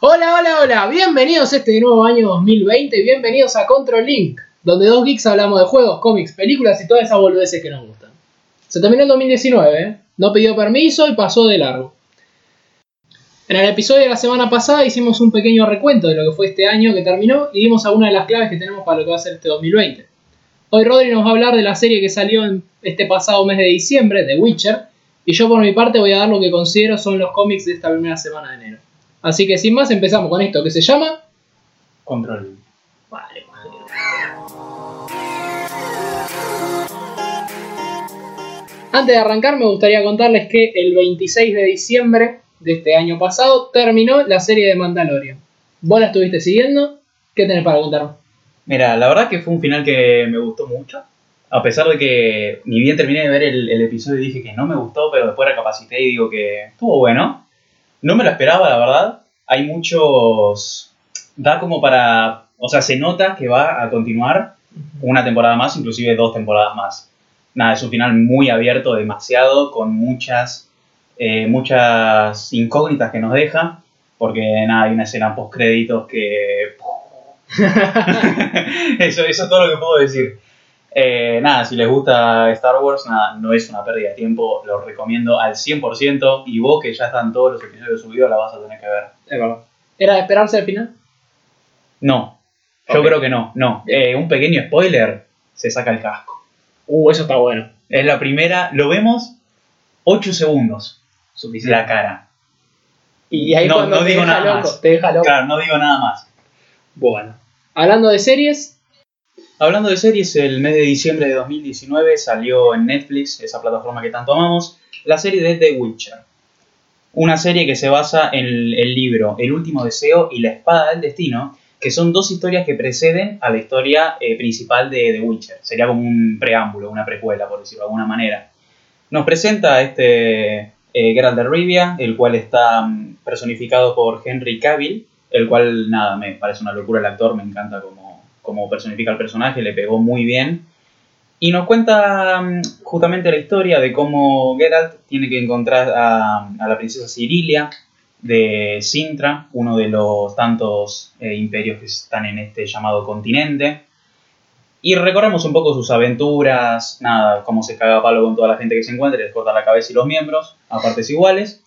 Hola, hola, hola, bienvenidos a este nuevo año 2020, bienvenidos a Control Link, donde dos geeks hablamos de juegos, cómics, películas y todas esas boludeces que nos gustan. Se terminó el 2019, ¿eh? no pidió permiso y pasó de largo. En el episodio de la semana pasada hicimos un pequeño recuento de lo que fue este año que terminó y dimos algunas de las claves que tenemos para lo que va a ser este 2020. Hoy Rodri nos va a hablar de la serie que salió en este pasado mes de diciembre, The Witcher, y yo por mi parte voy a dar lo que considero son los cómics de esta primera semana de enero. Así que sin más empezamos con esto que se llama... Control. Vale. Antes de arrancar me gustaría contarles que el 26 de diciembre de este año pasado terminó la serie de Mandalorian. ¿Vos la estuviste siguiendo? ¿Qué tenés para contarme? Mira, la verdad que fue un final que me gustó mucho. A pesar de que ni bien terminé de ver el, el episodio y dije que no me gustó, pero después recapacité y digo que estuvo bueno. No me lo esperaba, la verdad. Hay muchos... Da como para... O sea, se nota que va a continuar una temporada más, inclusive dos temporadas más. Nada, es un final muy abierto, demasiado, con muchas, eh, muchas incógnitas que nos deja, porque nada, hay una escena post créditos que... eso, eso es todo lo que puedo decir. Eh, nada, si les gusta Star Wars, nada, no es una pérdida de tiempo, lo recomiendo al 100% y vos que ya están todos los episodios subidos la vas a tener que ver. Es verdad. ¿Era de esperarse al final? No, yo creo que no, no. Eh, un pequeño spoiler, se saca el casco. Uh, eso está bueno. Es la primera, lo vemos 8 segundos, la cara. Y ahí No, cuando no te digo deja nada loco, más. te deja loco. Claro, no digo nada más. Bueno. Hablando de series, Hablando de series, el mes de diciembre de 2019 salió en Netflix, esa plataforma que tanto amamos, la serie de The Witcher. Una serie que se basa en el, libro El último deseo y La espada del destino, que son dos historias que preceden a la historia eh, principal de The Witcher. Sería como un preámbulo, una precuela, por decirlo de alguna manera. Nos presenta este eh, Geralt de Rivia, el cual está mm, personificado por Henry Cavill, el cual, nada, me parece una locura el actor, me encanta como, como personifica el personaje, le pegó muy bien. Y nos cuenta mm, justamente la historia de cómo Geralt tiene que encontrar a, la princesa Cirilia de Sintra, uno de los tantos eh, imperios que están en este llamado continente. Y recorremos un poco sus aventuras, nada, cómo se caga a palo con toda la gente que se encuentra, les corta la cabeza y los miembros a partes iguales.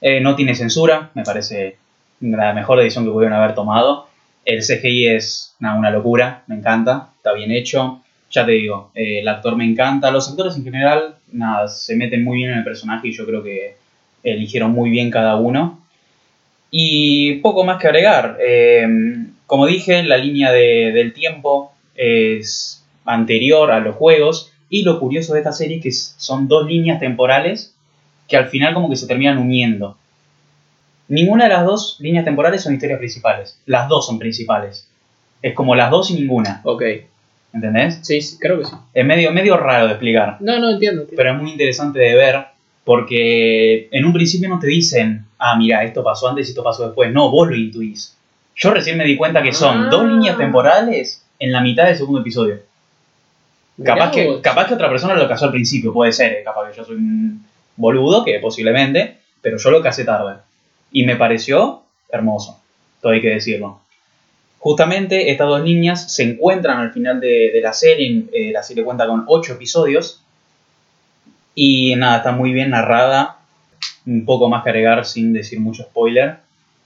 Eh, no tiene censura, me parece la mejor decisión que pudieron haber tomado. El CGI es nada, una locura, me encanta, está bien hecho. Ya te digo, eh, el actor me encanta. Los actores en general, nada, se meten muy bien en el personaje y yo creo que eligieron muy bien cada uno. Y poco más que agregar. Eh, como dije, la línea de- del tiempo es anterior a los juegos. Y lo curioso de esta serie es que son dos líneas temporales que al final como que se terminan uniendo. Ninguna de las dos líneas temporales son historias principales. Las dos son principales. Es como las dos y ninguna. ok. ¿Entendés? Sí, sí, creo que sí. Es medio, medio raro de explicar. No, no entiendo. entiendo. Pero es muy interesante de ver porque en un principio no te dicen, ah, mira, esto pasó antes y esto pasó después. No, vos lo intuís. Yo recién me di cuenta que son Ah. dos líneas temporales en la mitad del segundo episodio. Mirá Capaz que, capaz que otra persona lo casó al principio, puede ser, eh, capaz que yo soy un boludo, que posiblemente, pero yo lo casé tarde. Y me pareció hermoso, todo hay que decirlo. Justamente estas dos niñas se encuentran al final de, de la serie, eh, la serie cuenta con ocho episodios, y nada, está muy bien narrada, un poco más que agregar sin decir mucho spoiler,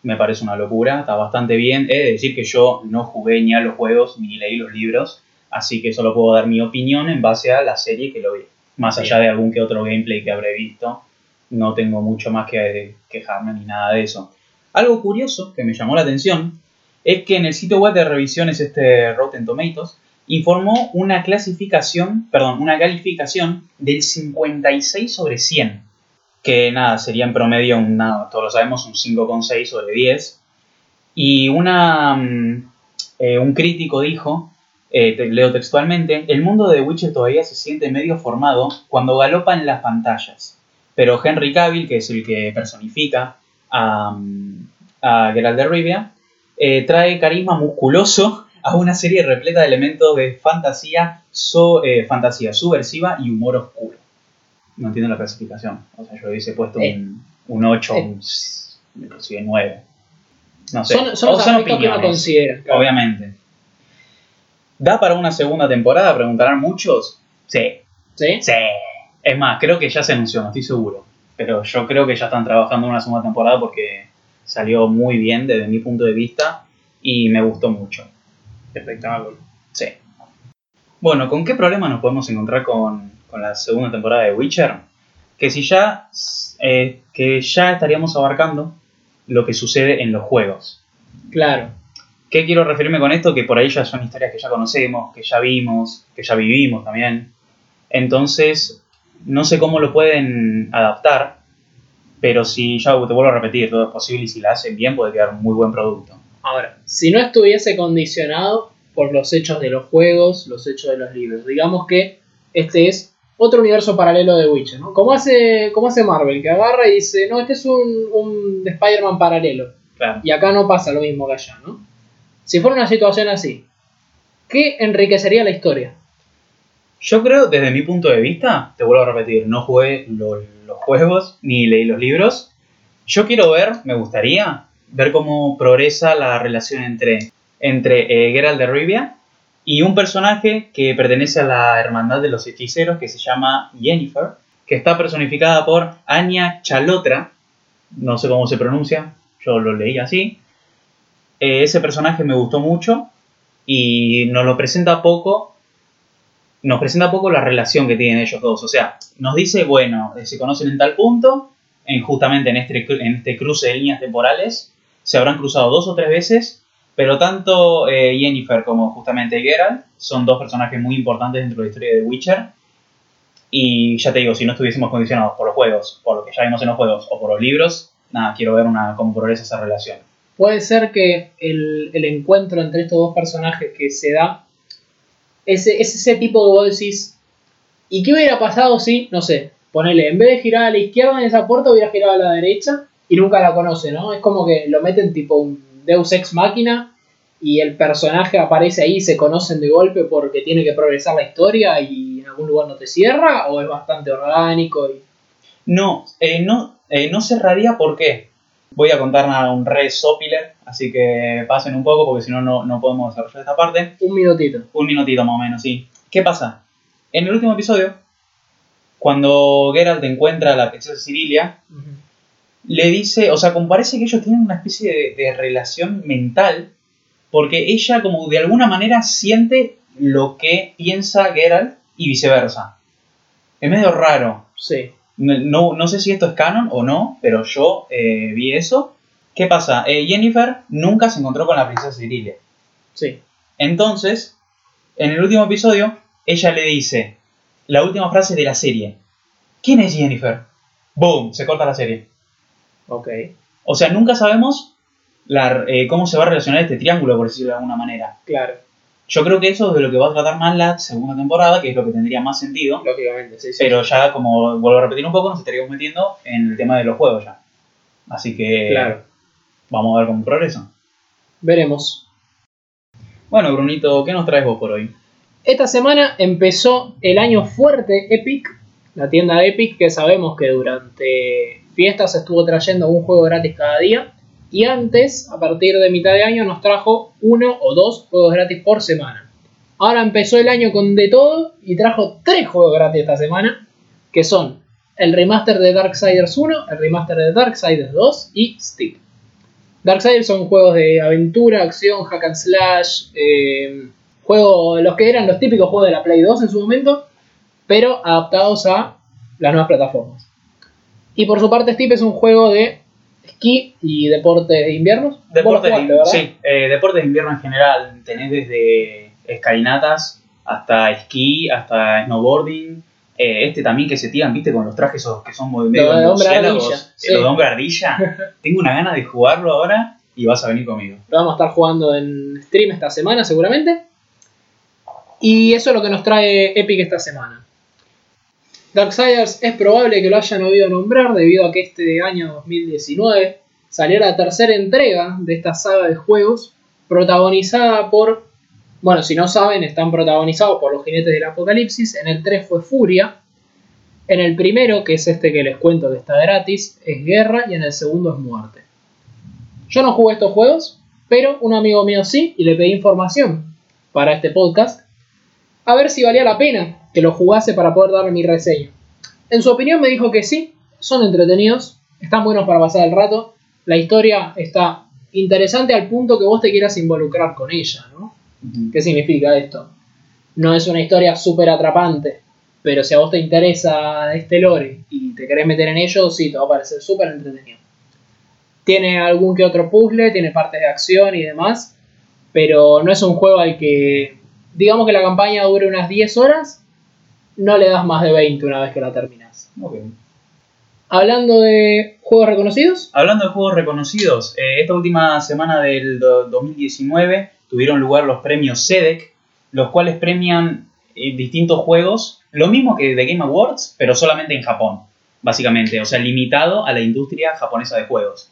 me parece una locura, está bastante bien, he de decir que yo no jugué ni a los juegos ni leí los libros, Así que solo puedo dar mi opinión en base a la serie que lo vi. Más allá de algún que otro gameplay que habré visto, no tengo mucho más que quejarme ni nada de eso. Algo curioso que me llamó la atención es que en el sitio web de revisiones este Rotten Tomatoes informó una clasificación, perdón, una calificación del 56 sobre 100, que nada, sería en promedio, un, nada, todos lo sabemos, un 5,6 sobre 10. Y una, mm, eh, un crítico dijo eh, te leo textualmente, el mundo de Witcher todavía se siente medio formado cuando galopa en las pantallas. Pero Henry Cavill, que es el que personifica a, a Geralt de Rivia, eh, trae carisma musculoso a una serie repleta de elementos de fantasía, so- eh, fantasía subversiva y humor oscuro. No entiendo la clasificación. O sea, yo hubiese puesto Eh. un, un 8, Eh. un, inclusive 9. No sé. Son, son O los son aspectos que uno opiniones, considera. claro. Obviamente. ¿Da para una segunda temporada? Preguntarán muchos. Sí, ¿Sí? sí. Es más, creo que ya se anunció, no estoy seguro. Pero yo creo que ya están trabajando en una segunda temporada porque salió muy bien desde mi punto de vista y me gustó mucho. Espectáculo. Sí. Bueno, ¿con qué problema nos podemos encontrar con, con la segunda temporada de Witcher? Que si ya, eh, que ya estaríamos abarcando lo que sucede en los juegos. Claro. ¿Qué quiero referirme con esto? Que por ahí ya son historias que ya conocemos, que ya vimos, que ya vivimos también. Entonces, no sé cómo lo pueden adaptar, pero si ya te vuelvo a repetir, todo es posible y si la hacen bien puede quedar un muy buen producto. Ahora, si no estuviese condicionado por los hechos de los juegos, los hechos de los libros, digamos que este es otro universo paralelo de Witcher, ¿no? Como hace, como hace Marvel, que agarra y dice, no, este es un, un Spider-Man paralelo. Claro. Y acá no pasa lo mismo que allá, ¿no? Si fuera una situación así, ¿qué enriquecería la historia? Yo creo, desde mi punto de vista, te vuelvo a repetir, no jugué lo- los juegos ni leí los libros. Yo quiero ver, me gustaría, ver cómo progresa la relación entre, entre eh, Geralt de Rivia y un personaje que pertenece a la hermandad de los hechiceros que se llama Yennefer, que está personificada por Anya Chalotra, no sé cómo se pronuncia, yo lo leí así. Eh, ese personaje me gustó mucho y nos lo presenta poco nos presenta poco la relación que tienen ellos dos. O sea, nos dice, bueno, eh, se conocen en tal punto, en, justamente en este, en este cruce de líneas temporales, se habrán cruzado dos o tres veces, pero tanto eh, Yennefer como justamente Geralt son dos personajes muy importantes dentro de la historia de The Witcher. Y ya te digo, si no estuviésemos condicionados por los juegos, por lo que ya vimos en los juegos o por los libros, nada, quiero ver una, cómo progresa esa relación. Puede ser que el, el encuentro entre estos dos personajes que se da es, es ese tipo que vos decís, ¿y qué hubiera pasado si, no sé, ponele, en vez de girar a la izquierda en esa puerta hubiera girado a la derecha y nunca la conoce, ¿no? Es como que lo meten tipo un Deus Ex Máquina y el personaje aparece ahí y se conocen de golpe porque tiene que progresar la historia y en algún lugar no te cierra o es bastante orgánico y No, eh, no, eh, no cerraría por qué. Voy a contar nada, un re sopiller, así que pasen un poco porque si no, no podemos desarrollar esta parte. un minutito. Un minutito más o menos, sí. ¿Qué pasa? En el último episodio, cuando Geralt encuentra a la princesa Cirilia, le dice, o sea, como parece que ellos tienen una especie de, de relación mental, porque ella como de alguna manera siente lo que piensa Geralt y viceversa. Es medio raro. Sí, no, no sé si esto es canon o no, pero yo eh, vi eso. ¿Qué pasa? Eh, Jennifer nunca se encontró con la princesa Cirilia. sí. Entonces, en el último episodio, ella le dice la última frase de la serie. ¿Quién es Jennifer? ¡Boom! Se corta la serie. Ok. O sea, nunca sabemos la- eh, cómo se va a relacionar este triángulo, por decirlo de alguna manera. Claro, Yo creo que eso es de lo que va a tratar más la segunda temporada, que es lo que tendría más sentido. lógicamente, sí, sí. Pero ya, como vuelvo a repetir un poco, nos estaríamos metiendo en el tema de los juegos ya. Así que Claro. vamos a ver cómo progresa. Veremos. Bueno, Brunito, ¿qué nos traes vos por hoy? Esta semana empezó el año fuerte Epic, la tienda de Epic, que sabemos que durante fiestas estuvo trayendo un juego gratis cada día. Y antes, a partir de mitad de año, nos trajo uno o dos juegos gratis por semana. Ahora empezó el año con de todo y trajo tres juegos gratis esta semana, que son el remaster de Darksiders 1, el remaster de Darksiders 2 y Stick. Darksiders son juegos de aventura, acción, hack and slash, eh, juego, los que eran los típicos juegos de la Play 2 en su momento, pero adaptados a las nuevas plataformas. Y por su parte, Steep es un juego de esquí y deporte de invierno. Deportes, de, sí, eh, deportes de invierno en general. Tenés desde escalinatas hasta esquí, hasta snowboarding. Eh, este también que se tiran, viste, con los trajes esos que son muy medio de hombre murciélagos, ardilla, sí. Los de hombre ardilla. Tengo una gana de jugarlo ahora y vas a venir conmigo. Lo vamos a estar jugando en stream esta semana seguramente. Y eso es lo que nos trae Epic esta semana. Darksiders es probable que lo hayan oído nombrar debido a que este año 2019 salió la tercera entrega de esta saga de juegos protagonizada por, bueno, si no saben, están protagonizados por los jinetes del apocalipsis. En el 3 fue Furia. En el primero, que es este que les cuento que está gratis, es Guerra y en el segundo es Muerte. Yo no jugué estos juegos, pero un amigo mío sí y le pedí información para este podcast a ver si valía la pena que lo jugase para poder darle mi reseña. En su opinión me dijo que sí, son entretenidos, están buenos para pasar el rato, la historia está interesante al punto que vos te quieras involucrar con ella, ¿no? ¿Qué significa esto? No es una historia súper atrapante, pero si a vos te interesa este lore y te querés meter en ello, sí, te va a parecer súper entretenido. Tiene algún que otro puzzle, tiene partes de acción y demás, pero no es un juego al que, digamos que la campaña dure unas 10 horas, no le das más de 20 una vez que la terminas. Ok. Hablando de juegos reconocidos, Hablando de juegos reconocidos, eh, esta última semana del do- 2019 tuvieron lugar los premios SEDEC, los cuales premian eh, distintos juegos, lo mismo que The Game Awards, pero solamente en Japón, básicamente, o sea, limitado a la industria japonesa de juegos.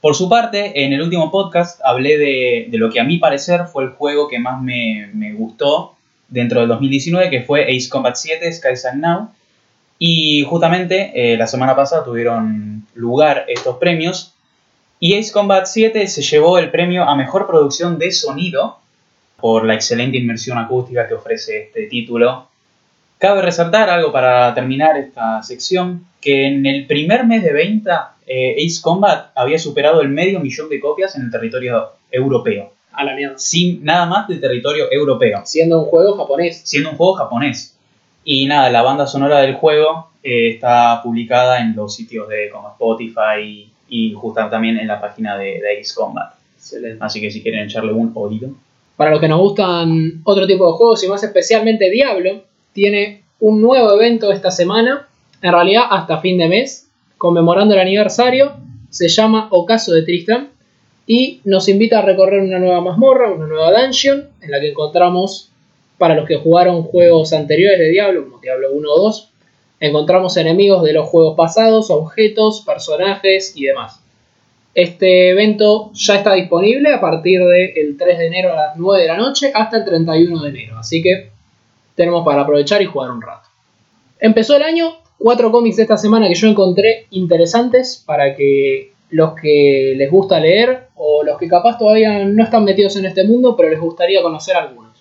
Por su parte, en el último podcast hablé de, de lo que a mi parecer fue el juego que más me, me gustó dentro del 2019, que fue Ace Combat 7 Skies and Now, y justamente eh, la semana pasada tuvieron lugar estos premios. Y Ace Combat 7 se llevó el premio a mejor producción de sonido por la excelente inmersión acústica que ofrece este título. Cabe resaltar algo para terminar esta sección, que en el primer mes de venta eh, Ace Combat había superado el medio millón de copias en el territorio europeo, a la mierda. sin nada más del territorio europeo Siendo un juego japonés. siendo un juego japonés. Y nada, la banda sonora del juego eh, está publicada en los sitios de como Spotify y justo también en la página de, de Ace Combat. Excelente. Así que si quieren echarle un oído. Para los que nos gustan otro tipo de juegos y más especialmente Diablo, tiene un nuevo evento esta semana, en realidad hasta fin de mes, conmemorando el aniversario, se llama Ocaso de Tristan y nos invita a recorrer una nueva mazmorra, una nueva dungeon, en la que encontramos, para los que jugaron juegos anteriores de Diablo, como Diablo 1 o 2, encontramos enemigos de los juegos pasados, objetos, personajes y demás. Este evento ya está disponible a partir del 3 de enero a las 9 de la noche hasta el 31 de enero, así que tenemos para aprovechar y jugar un rato. Empezó el año, cuatro cómics de esta semana que yo encontré interesantes para que los que les gusta leer o los que capaz todavía no están metidos en este mundo pero les gustaría conocer algunos.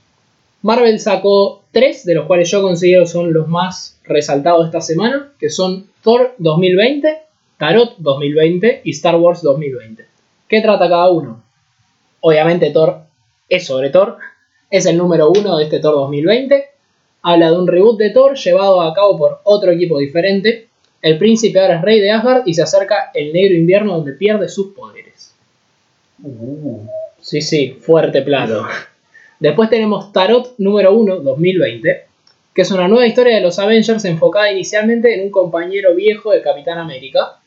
Marvel sacó tres, de los cuales yo considero son los más resaltados esta semana, que son Thor 2020, Tarot 2020 y Star Wars 2020. ¿Qué trata cada uno? Obviamente Thor es sobre Thor, es el número uno de este Thor 2020. Habla de un reboot de Thor llevado a cabo por otro equipo diferente. El príncipe ahora es rey de Asgard y se acerca el negro invierno donde pierde sus poderes. Sí, sí, fuerte plato. Después tenemos Tarot número 1 2020, que es una nueva historia de los Avengers enfocada inicialmente en un compañero viejo de Capitán América,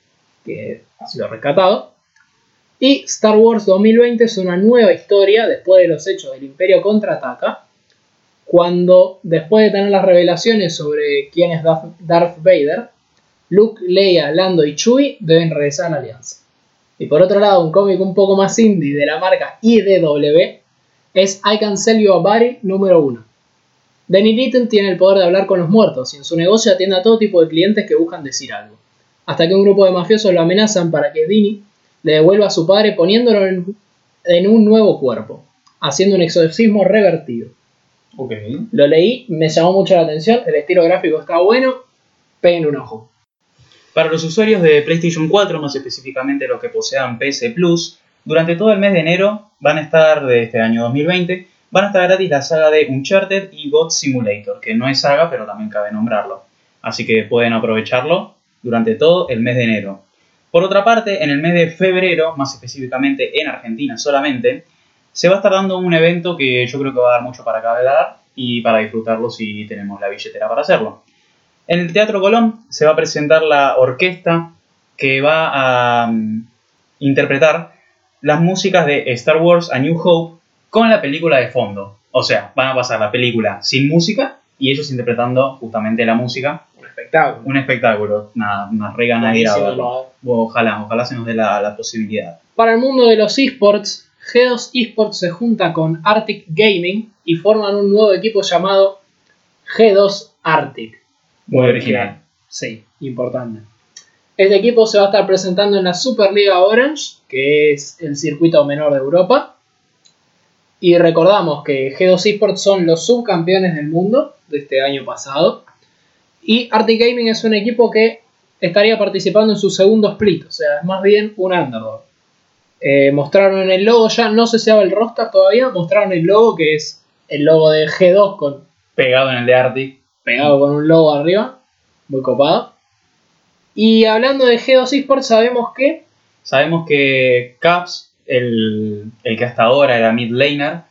que ha sido rescatado. Y Star Wars 2020 es una nueva historia después de los hechos del Imperio contraataca, cuando después de tener las revelaciones sobre quién es Darth Vader, Luke, Leia, Lando y Chewie deben regresar a la Alianza. Y por otro lado, un cómic un poco más indie de la marca IDW es I Can Sell You a Body número 1. Danny Little tiene el poder de hablar con los muertos y en su negocio atiende a todo tipo de clientes que buscan decir algo. Hasta que un grupo de mafiosos lo amenazan para que Dini le devuelva a su padre poniéndolo en, en un nuevo cuerpo, haciendo un exorcismo revertido. Lo leí, me llamó mucho la atención, el estilo gráfico está bueno, peguen un ojo. Para los usuarios de PlayStation 4, más específicamente los que posean PS Plus, durante todo el mes de enero van a estar, de este año 2020, van a estar gratis la saga de Uncharted y God Simulator, que no es saga, pero también cabe nombrarlo. Así que pueden aprovecharlo durante todo el mes de enero. Por otra parte, en el mes de febrero, más específicamente en Argentina solamente, se va a estar dando un evento que yo creo que va a dar mucho para hablar y para disfrutarlo si tenemos la billetera para hacerlo. En el Teatro Colón se va a presentar la orquesta que va a mm, interpretar las músicas de Star Wars A New Hope con la película de fondo. O sea, van a pasar la película sin música y ellos interpretando justamente la música. Un espectáculo. Un espectáculo, nada, unas re ganas de ir a Buenísimo, verlo. ¿no? Ojalá, ojalá se nos dé la, la posibilidad. Para el mundo de los esports, G2 Esports se junta con Arctic Gaming y forman un nuevo equipo llamado G2 Arctic. Muy original. Sí, importante. Este equipo se va a estar presentando en la Superliga Orange, que es el circuito menor de Europa. Y recordamos que G2 Esports son los subcampeones del mundo de este año pasado. Y Arctic Gaming es un equipo que estaría participando en su segundo split, o sea, es más bien un underdog. Eh, mostraron el logo ya, no sé si el roster todavía, mostraron el logo que es el logo de G2 con, Pegado en el de Arctic. Pegado con un logo arriba, muy copado. Y hablando de G2 Esports, sabemos que Sabemos que Caps, el, el que hasta ahora era mid laner,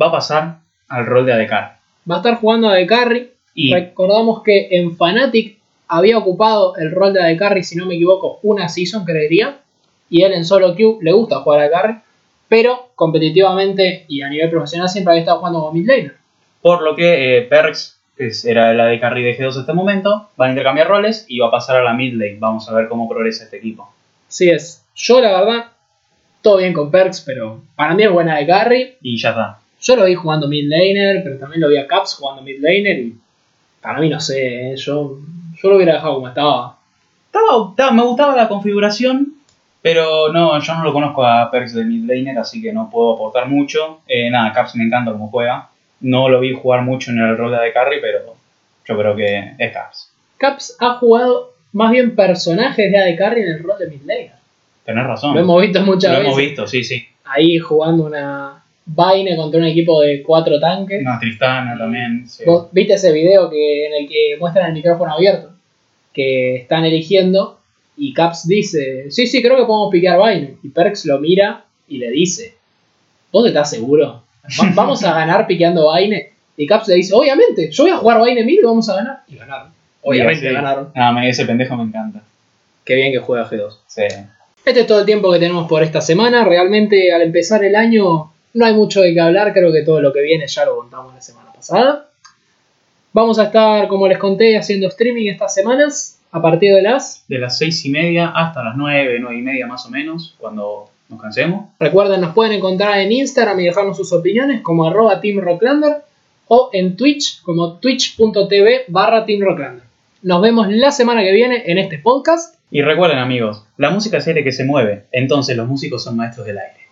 va a pasar al rol de AD carry. va a estar jugando a de carry. Y Recordamos que en Fnatic había ocupado el rol de AD carry, si no me equivoco, una season, creería. Y él en solo queue le gusta jugar a carry. Pero competitivamente y a nivel profesional siempre había estado jugando como mid laner. por lo que eh, Perks, que es- era el AD carry de G2 en este momento, van a intercambiar roles y va a pasar a la mid lane. Vamos a ver cómo progresa este equipo. Así es. Yo la verdad, todo bien con Perks, pero para mí es buena de carry. Y ya está. Yo lo vi jugando mid laner, pero también lo vi a Caps jugando mid laner y para mí no sé, eh, yo, yo lo hubiera dejado como estaba. Estaba- estaba- me gustaba la configuración, pero no, yo no lo conozco a Perks de mid laner, así que no puedo aportar mucho. Eh, nada, Caps me encanta cómo juega. No lo vi jugar mucho en el rol de carry, pero yo creo que es Caps. Caps ha jugado más bien personajes de AD Carry en el rol de mid laner. Tenés razón. Lo hemos visto muchas Lo veces. hemos visto, sí, sí. Ahí jugando una Vayne contra un equipo de cuatro tanques. Una Tristana también. sí. ¿Vos viste ese video que, en el que muestran el micrófono abierto? Que están eligiendo y Caps dice, sí, sí, creo que podemos piquear Vayne. Y Perks lo mira y le dice, ¿vos estás seguro? Va- ¿Vamos a ganar piqueando Vayne? Y Caps le dice, obviamente, yo voy a jugar Vayne mid y vamos a ganar. Y ganaron. Obviamente Sí. ganaron. Ah, me- ese pendejo me encanta. Qué bien que juega G2. Sí. Este es todo el tiempo que tenemos por esta semana. Realmente al empezar el año no hay mucho de qué hablar. Creo que todo lo que viene ya lo contamos la semana pasada. Vamos a estar, como les conté, haciendo streaming estas semanas a partir de las... De las seis y media hasta las nueve, nueve y media más o menos, cuando nos cansemos. Recuerden, nos pueden encontrar en Instagram y dejarnos sus opiniones como arroba Team Rocklander o en Twitch como twitch.tv barra Team Rocklander. Nos vemos la semana que viene en este podcast. Y recuerden amigos, la música es aire que se mueve, entonces los músicos son maestros del aire.